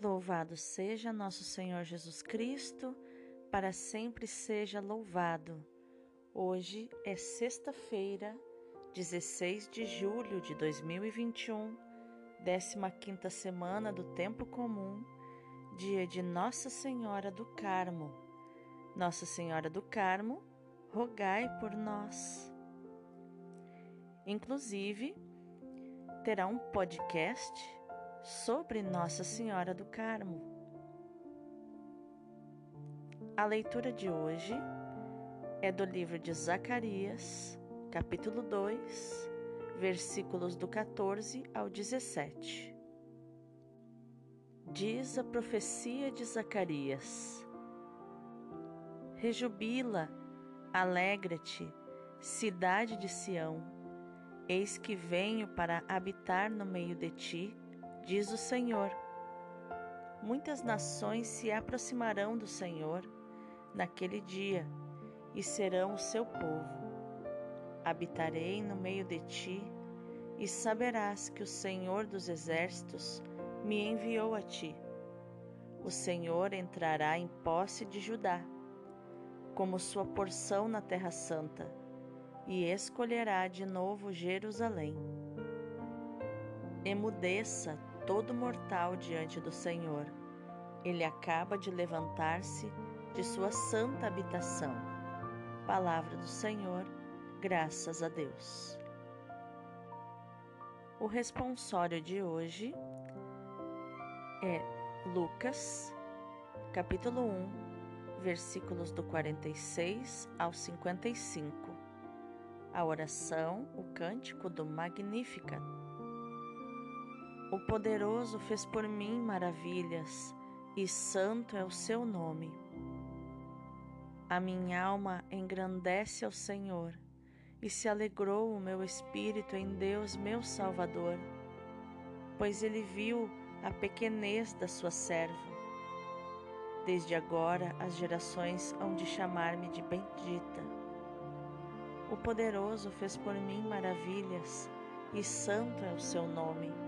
Louvado seja nosso Senhor Jesus Cristo, para sempre seja louvado. Hoje é sexta-feira, 16 de julho de 2021, 15 semana do Tempo Comum, dia de Nossa Senhora do Carmo. Nossa Senhora do Carmo, rogai por nós. Inclusive, terá um podcast sobre Nossa Senhora do Carmo. A leitura de hoje é do livro de Zacarias, capítulo 2, versículos do 14 ao 17. Diz a profecia de Zacarias: Rejubila, alegra-te, cidade de Sião, eis que venho para habitar no meio de ti diz o Senhor. Muitas nações se aproximarão do Senhor naquele dia e serão o seu povo. Habitarei no meio de ti e saberás que o Senhor dos exércitos me enviou a ti. O Senhor entrará em posse de Judá, como sua porção na Terra Santa, e escolherá de novo Jerusalém. Emudeça todo mortal diante do Senhor. Ele acaba de levantar-se de sua santa habitação. Palavra do Senhor, graças a Deus. O responsório de hoje é Lucas, capítulo 1, versículos do 46 ao 55. A oração, o cântico do Magnificat. O poderoso fez por mim maravilhas, e santo é o seu nome. A minha alma engrandece ao Senhor, e se alegrou o meu espírito em Deus, meu Salvador, pois ele viu a pequenez da sua serva. Desde agora as gerações hão de chamar-me de bendita. O poderoso fez por mim maravilhas, e santo é o seu nome.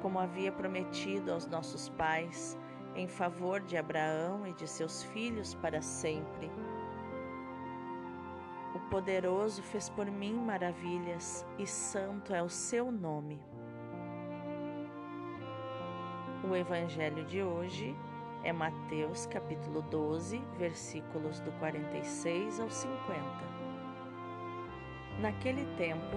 como havia prometido aos nossos pais, em favor de Abraão e de seus filhos para sempre. O poderoso fez por mim maravilhas, e santo é o seu nome. O evangelho de hoje é Mateus capítulo 12, versículos do 46 ao 50. Naquele tempo,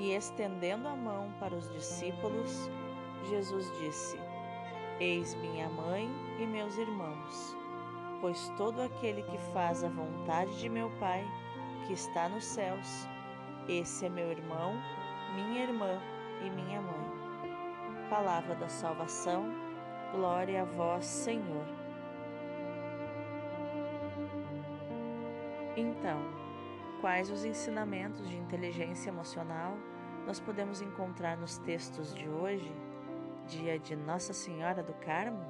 E estendendo a mão para os discípulos, Jesus disse: Eis minha mãe e meus irmãos, pois todo aquele que faz a vontade de meu Pai, que está nos céus, esse é meu irmão, minha irmã e minha mãe. Palavra da salvação, glória a vós, Senhor. Então, quais os ensinamentos de inteligência emocional nós podemos encontrar nos textos de hoje, dia de Nossa Senhora do Carmo?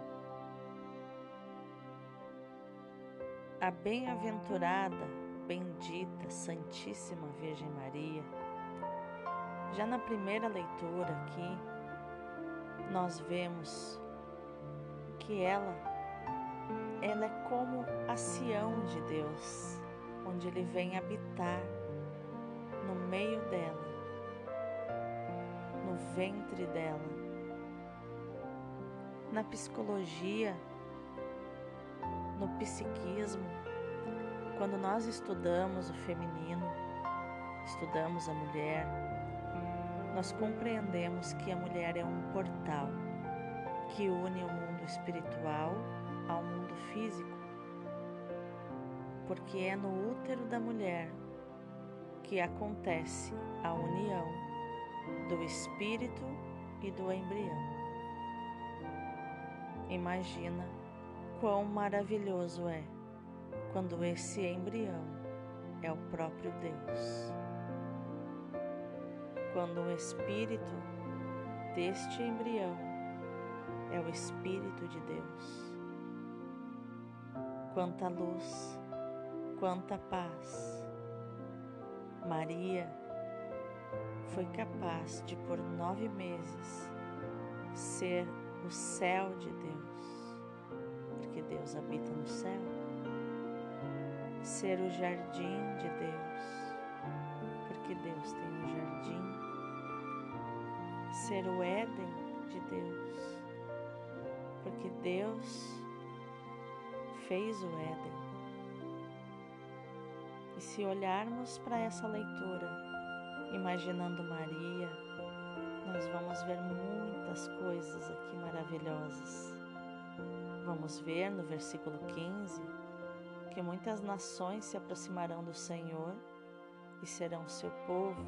A bem-aventurada, bendita, Santíssima Virgem Maria. Já na primeira leitura aqui, nós vemos que ela ela é como a Sião de Deus, onde ele vem habitar no meio dela no ventre dela. Na psicologia, no psiquismo, quando nós estudamos o feminino, estudamos a mulher, nós compreendemos que a mulher é um portal que une o mundo espiritual ao mundo físico, porque é no útero da mulher que acontece a união do espírito e do embrião. Imagina quão maravilhoso é quando esse embrião é o próprio Deus. Quando o espírito deste embrião é o Espírito de Deus. Quanta luz, quanta paz. Maria foi capaz de, por nove meses, ser o céu de Deus, porque Deus habita no céu, ser o jardim de Deus, porque Deus tem um jardim, ser o Éden de Deus, porque Deus fez o Éden. E se olharmos para essa leitura, imaginando Maria, nós vamos ver muitas coisas aqui maravilhosas. Vamos ver no versículo 15 que muitas nações se aproximarão do Senhor e serão seu povo.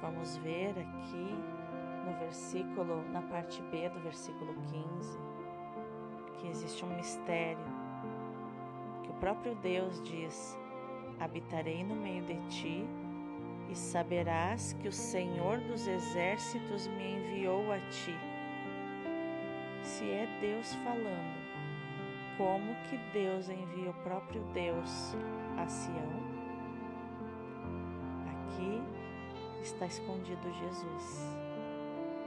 Vamos ver aqui no versículo, na parte B do versículo 15, que existe um mistério, próprio Deus diz: Habitarei no meio de ti e saberás que o Senhor dos exércitos me enviou a ti. Se é Deus falando, como que Deus envia o próprio Deus a Sião? Aqui está escondido Jesus.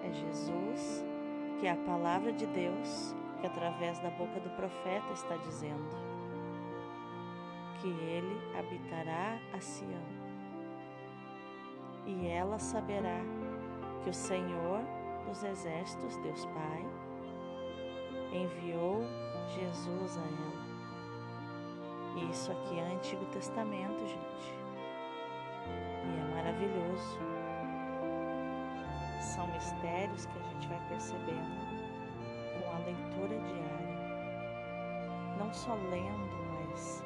É Jesus que é a palavra de Deus que através da boca do profeta está dizendo que ele habitará a Sião e ela saberá que o Senhor dos Exércitos, Deus Pai, enviou Jesus a ela. Isso aqui é Antigo Testamento, gente. E é maravilhoso. São mistérios que a gente vai percebendo com a leitura diária. Não só lendo, mas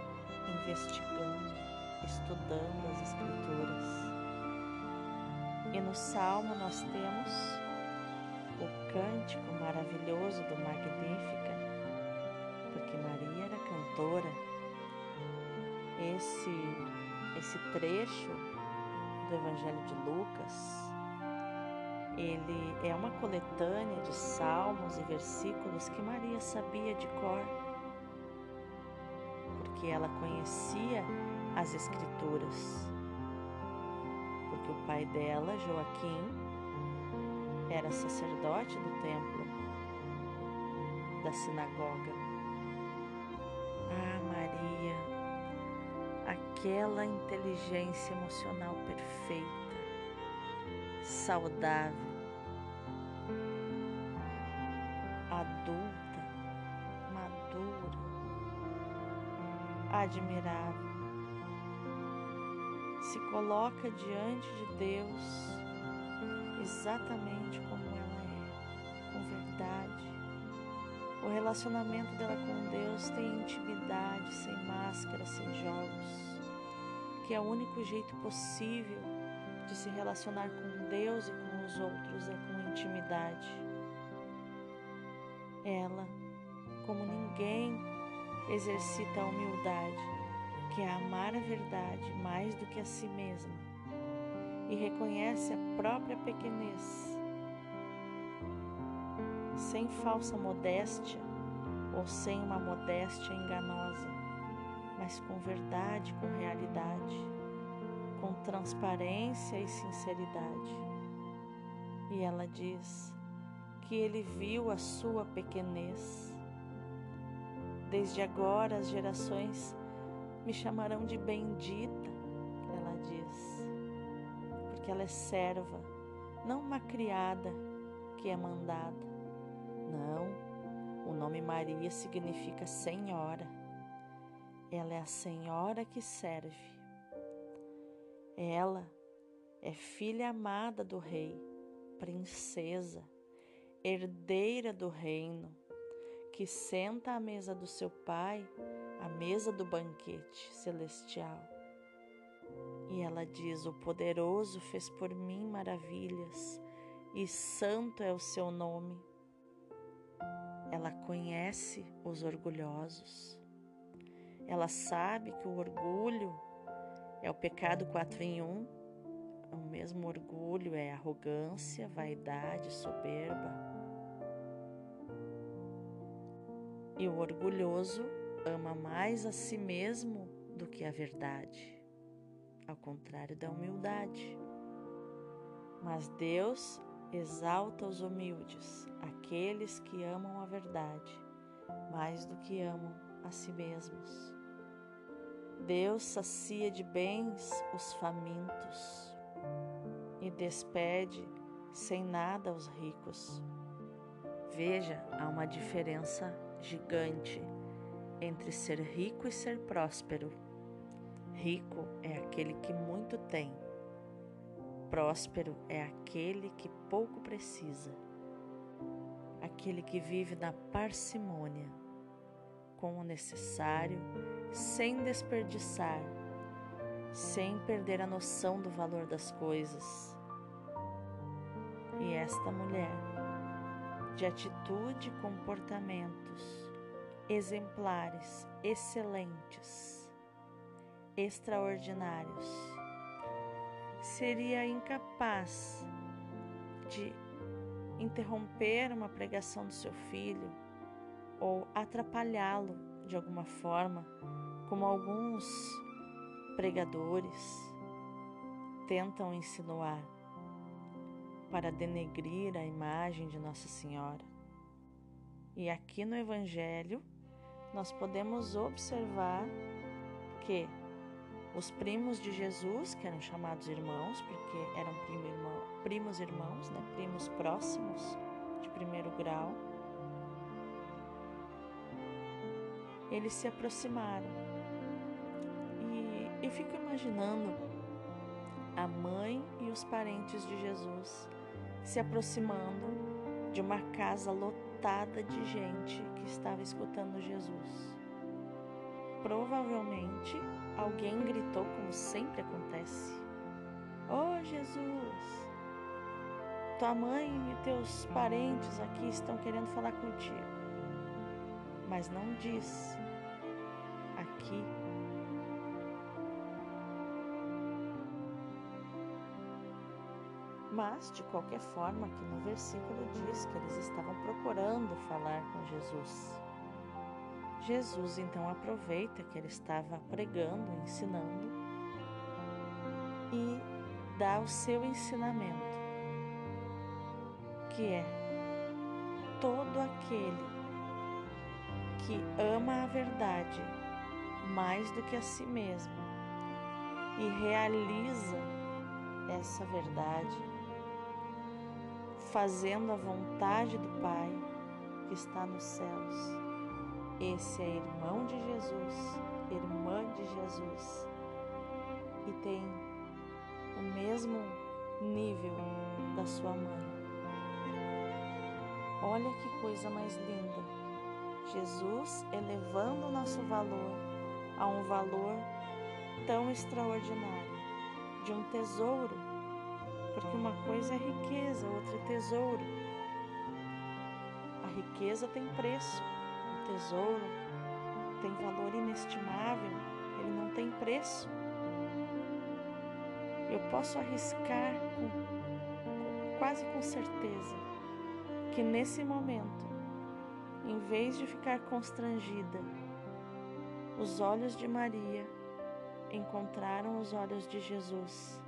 investigando, estudando as Escrituras e no salmo nós temos o cântico maravilhoso do Magnífica, porque Maria era cantora. Esse esse trecho do Evangelho de Lucas, ele é uma coletânea de salmos e versículos que Maria sabia de cor, porque ela conhecia as escrituras porque o pai dela, Joaquim, era sacerdote do templo, da sinagoga. Ah, Maria, aquela inteligência emocional perfeita, saudável, adulta, admirável se coloca diante de Deus exatamente como ela é, com verdade. O relacionamento dela com Deus tem intimidade, sem máscara, sem jogos, que é o único jeito possível de se relacionar com Deus e com os outros é com intimidade. Ela, exercita a humildade que é amar a verdade mais do que a si mesma e reconhece a própria pequenez, sem falsa modéstia ou sem uma modéstia enganosa, mas com verdade, com realidade, com transparência e sinceridade. E ela diz que ele viu a sua pequenez. Desde agora as gerações me chamarão de bendita, ela diz, porque ela é serva, não uma criada que é mandada. Não, o nome Maria significa Senhora. Ela é a Senhora que serve. Ela é filha amada do Rei, princesa, herdeira do reino, que senta à mesa do seu Pai, à mesa do banquete celestial. E ela diz: O poderoso fez por mim maravilhas, e santo é o seu nome. Ela conhece os orgulhosos. Ela sabe que o orgulho é o pecado quatro em um. O mesmo orgulho é arrogância, vaidade, soberba. E o orgulhoso ama mais a si mesmo do que a verdade, ao contrário da humildade. Mas Deus exalta os humildes, aqueles que amam a verdade, mais do que amam a si mesmos. Deus sacia de bens os famintos e despede sem nada os ricos. Veja, há uma diferença gigante entre ser rico e ser próspero. Rico é aquele que muito tem, próspero é aquele que pouco precisa, aquele que vive na parcimônia, com o necessário, sem desperdiçar, sem perder a noção do valor das coisas. E esta mulher, de atitude e comportamentos, exemplares, excelentes, extraordinários. Seria incapaz de interromper uma pregação do seu filho ou atrapalhá-lo de alguma forma, como alguns pregadores tentam insinuar para denegrir a imagem de Nossa Senhora. E aqui no Evangelho, nós podemos observar que os primos de Jesus, que eram chamados irmãos, porque eram primo irmão, primos irmãos, né, primos próximos de primeiro grau, eles se aproximaram. E eu fico imaginando a mãe e os parentes de Jesus se aproximando de uma casa lotada de gente que estava escutando Jesus. Provavelmente alguém gritou, como sempre acontece: Oh Jesus, tua mãe e teus parentes aqui estão querendo falar contigo. Mas não diz Mas, de qualquer forma, aqui no versículo diz que eles estavam procurando falar com Jesus. Jesus então aproveita que ele estava pregando, ensinando e dá o seu ensinamento, que é todo aquele que ama a verdade mais do que a si mesmo e realiza essa verdade fazendo a vontade do Pai que está nos céus. Esse é irmão de Jesus, irmã de Jesus e tem o mesmo nível da sua mãe. Olha que coisa mais linda! Jesus elevando o nosso valor a um valor tão extraordinário, de um tesouro porque uma coisa é riqueza, outra é tesouro. A riqueza tem preço, o tesouro tem valor inestimável, ele não tem preço. Eu posso arriscar com, quase com certeza que nesse momento, em vez de ficar constrangida, os olhos de Maria encontraram os olhos de Jesus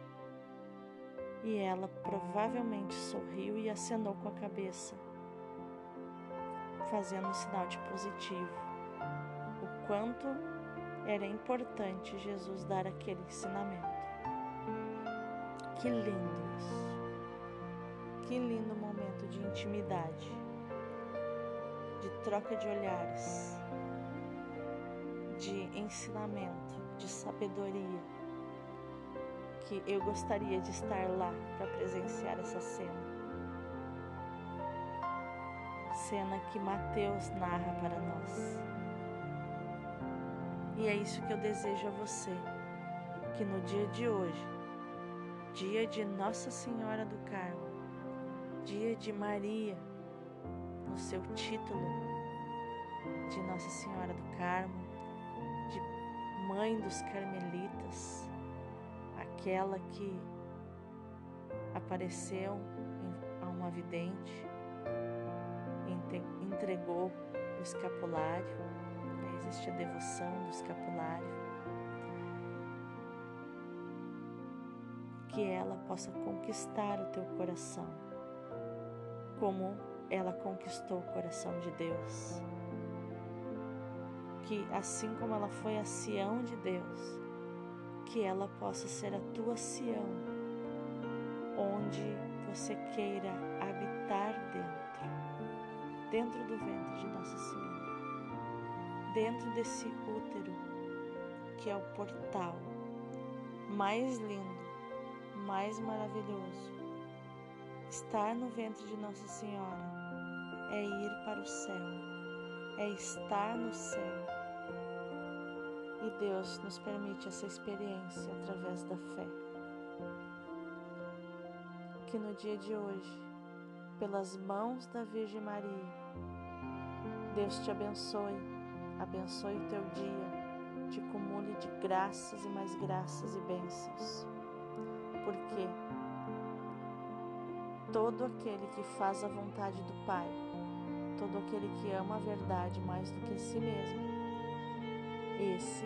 e ela provavelmente sorriu e acenou com a cabeça, fazendo um sinal de positivo. O quanto era importante Jesus dar aquele ensinamento. Que lindo isso! Que lindo momento de intimidade, de troca de olhares, de ensinamento, de sabedoria, que eu gostaria de estar lá para presenciar essa cena. Cena que Mateus narra para nós. E é isso que eu desejo a você, que no dia de hoje, dia de Nossa Senhora do Carmo, dia de Maria, no seu título de Nossa Senhora do Carmo, de Mãe dos Carmelitas, aquela que apareceu a uma vidente, entregou o escapulário, né? existe a devoção do escapulário, que ela possa conquistar o teu coração, como ela conquistou o coração de Deus. Que assim como ela foi a Sião de Deus, que ela possa ser a tua Sião, onde você queira habitar dentro, dentro do ventre de Nossa Senhora, dentro desse útero que é o portal mais lindo, mais maravilhoso. Estar no ventre de Nossa Senhora é ir para o céu, é estar no céu. Deus nos permite essa experiência através da fé. Que no dia de hoje, pelas mãos da Virgem Maria, Deus te abençoe, abençoe o teu dia, te cumule de graças e mais graças e bênçãos. Porque todo aquele que faz a vontade do Pai, todo aquele que ama a verdade mais do que si mesmo, esse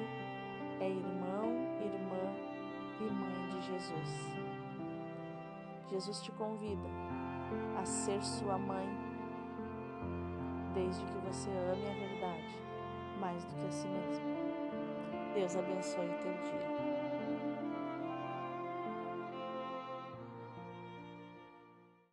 é irmão, irmã e mãe de Jesus. Jesus te convida a ser sua mãe, desde que você ame a verdade mais do que a si mesmo. Deus abençoe o teu dia.